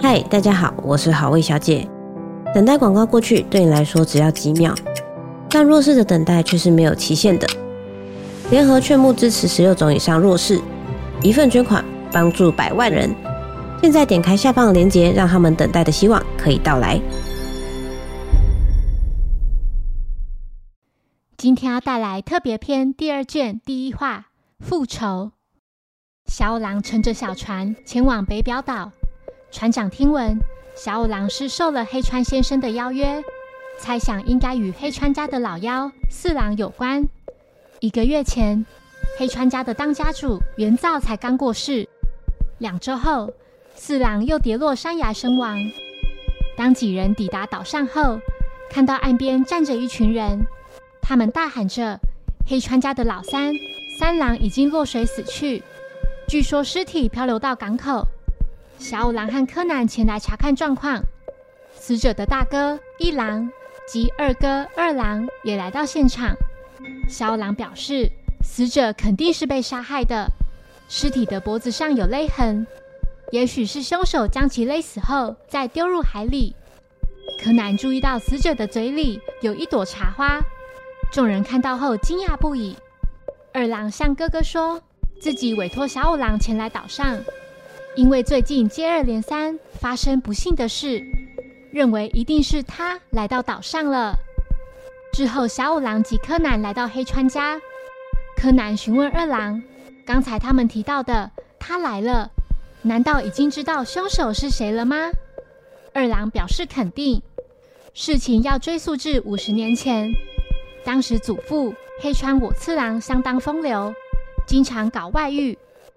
嗨，大家好，我是好味小姐。等待广告过去，对你来说只要几秒，但弱势的等待却是没有期限的。联合劝募支持十六种以上弱势，一份捐款帮助百万人。现在点开下方的链接，让他们等待的希望可以到来。今天要带来特别篇第二卷第一话《复仇》。小五郎乘着小船前往北表岛，船长听闻小五郎是受了黑川先生的邀约，猜想应该与黑川家的老妖四郎有关。一个月前，黑川家的当家主元造才刚过世，两周后，四郎又跌落山崖身亡。当几人抵达岛上后，看到岸边站着一群人。他们大喊着：“黑川家的老三三郎已经落水死去，据说尸体漂流到港口。”小五郎和柯南前来查看状况，死者的大哥一郎及二哥二郎也来到现场。小五郎表示，死者肯定是被杀害的，尸体的脖子上有勒痕，也许是凶手将其勒死后再丢入海里。柯南注意到死者的嘴里有一朵茶花。众人看到后惊讶不已。二郎向哥哥说，自己委托小五郎前来岛上，因为最近接二连三发生不幸的事，认为一定是他来到岛上了。之后，小五郎及柯南来到黑川家。柯南询问二郎，刚才他们提到的他来了，难道已经知道凶手是谁了吗？二郎表示肯定。事情要追溯至五十年前。当时祖父黑川我次郎相当风流，经常搞外遇，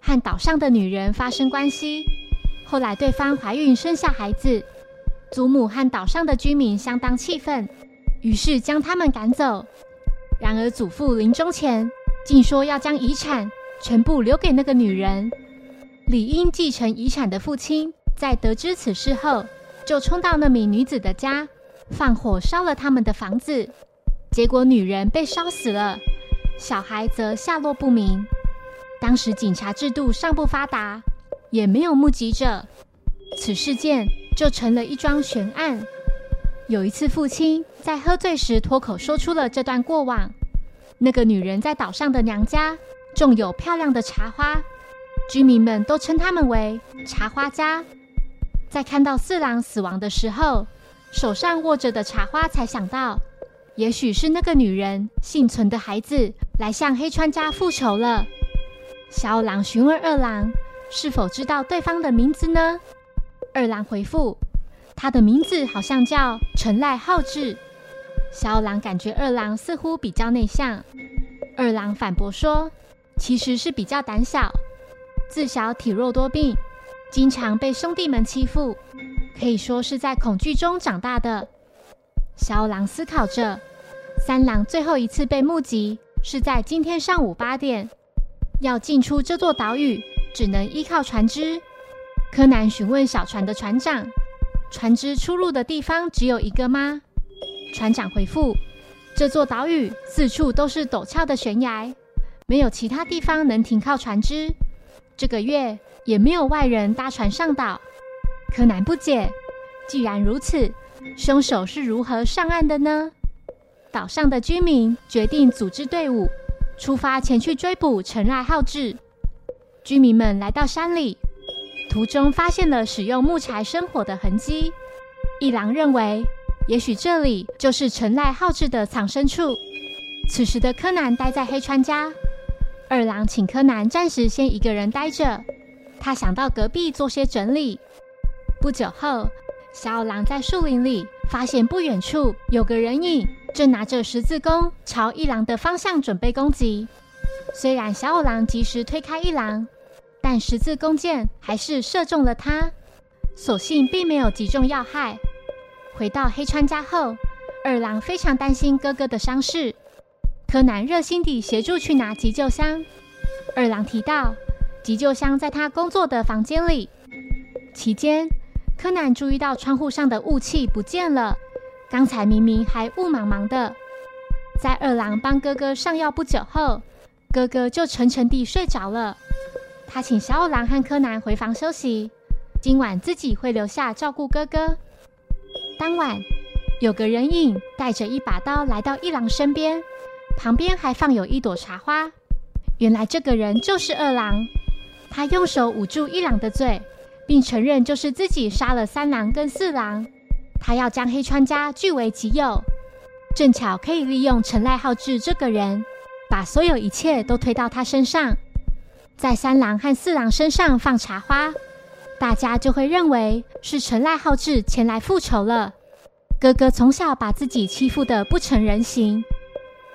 和岛上的女人发生关系。后来对方怀孕生下孩子，祖母和岛上的居民相当气愤，于是将他们赶走。然而祖父临终前竟说要将遗产全部留给那个女人。理应继承遗产的父亲在得知此事后，就冲到那名女子的家，放火烧了他们的房子。结果女人被烧死了，小孩则下落不明。当时警察制度尚不发达，也没有目击者，此事件就成了一桩悬案。有一次，父亲在喝醉时脱口说出了这段过往：那个女人在岛上的娘家种有漂亮的茶花，居民们都称他们为茶花家。在看到四郎死亡的时候，手上握着的茶花，才想到。也许是那个女人幸存的孩子来向黑川家复仇了。小五郎询问二郎是否知道对方的名字呢？二郎回复，他的名字好像叫陈赖浩志。小五郎感觉二郎似乎比较内向。二郎反驳说，其实是比较胆小，自小体弱多病，经常被兄弟们欺负，可以说是在恐惧中长大的。小五郎思考着。三郎最后一次被目击是在今天上午八点。要进出这座岛屿，只能依靠船只。柯南询问小船的船长：“船只出入的地方只有一个吗？”船长回复：“这座岛屿四处都是陡峭的悬崖，没有其他地方能停靠船只。这个月也没有外人搭船上岛。”柯南不解：“既然如此，凶手是如何上岸的呢？”岛上的居民决定组织队伍，出发前去追捕陈赖浩志。居民们来到山里，途中发现了使用木柴生火的痕迹。一郎认为，也许这里就是陈赖浩志的藏身处。此时的柯南待在黑川家，二郎请柯南暂时先一个人待着，他想到隔壁做些整理。不久后，小二郎在树林里发现不远处有个人影。正拿着十字弓朝一郎的方向准备攻击，虽然小五郎及时推开一郎，但十字弓箭还是射中了他，所幸并没有击中要害。回到黑川家后，二郎非常担心哥哥的伤势，柯南热心地协助去拿急救箱。二郎提到，急救箱在他工作的房间里。期间，柯南注意到窗户上的雾气不见了。刚才明明还雾茫茫的，在二郎帮哥哥上药不久后，哥哥就沉沉地睡着了。他请小二郎和柯南回房休息。今晚自己会留下照顾哥哥。当晚，有个人影带着一把刀来到一郎身边，旁边还放有一朵茶花。原来这个人就是二郎，他用手捂住一郎的嘴，并承认就是自己杀了三郎跟四郎。他要将黑川家据为己有，正巧可以利用陈赖浩志这个人，把所有一切都推到他身上，在三郎和四郎身上放茶花，大家就会认为是陈赖浩志前来复仇了。哥哥从小把自己欺负得不成人形，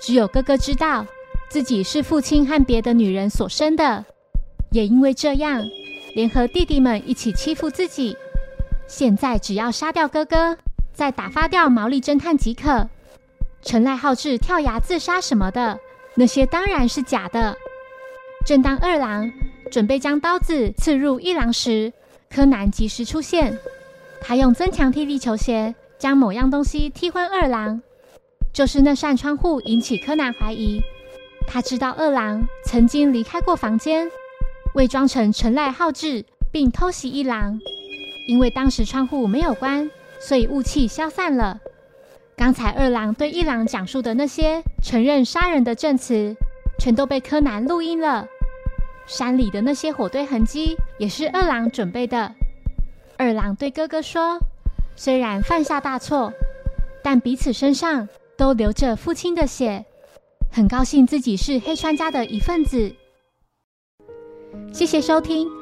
只有哥哥知道自己是父亲和别的女人所生的，也因为这样，联合弟弟们一起欺负自己。现在只要杀掉哥哥，再打发掉毛利侦探即可。陈赖浩志跳崖自杀什么的，那些当然是假的。正当二郎准备将刀子刺入一郎时，柯南及时出现。他用增强踢力球鞋将某样东西踢昏二郎，就是那扇窗户引起柯南怀疑。他知道二郎曾经离开过房间，伪装成陈赖浩志，并偷袭一郎。因为当时窗户没有关，所以雾气消散了。刚才二郎对一郎讲述的那些承认杀人的证词，全都被柯南录音了。山里的那些火堆痕迹也是二郎准备的。二郎对哥哥说：“虽然犯下大错，但彼此身上都流着父亲的血，很高兴自己是黑川家的一份子。”谢谢收听。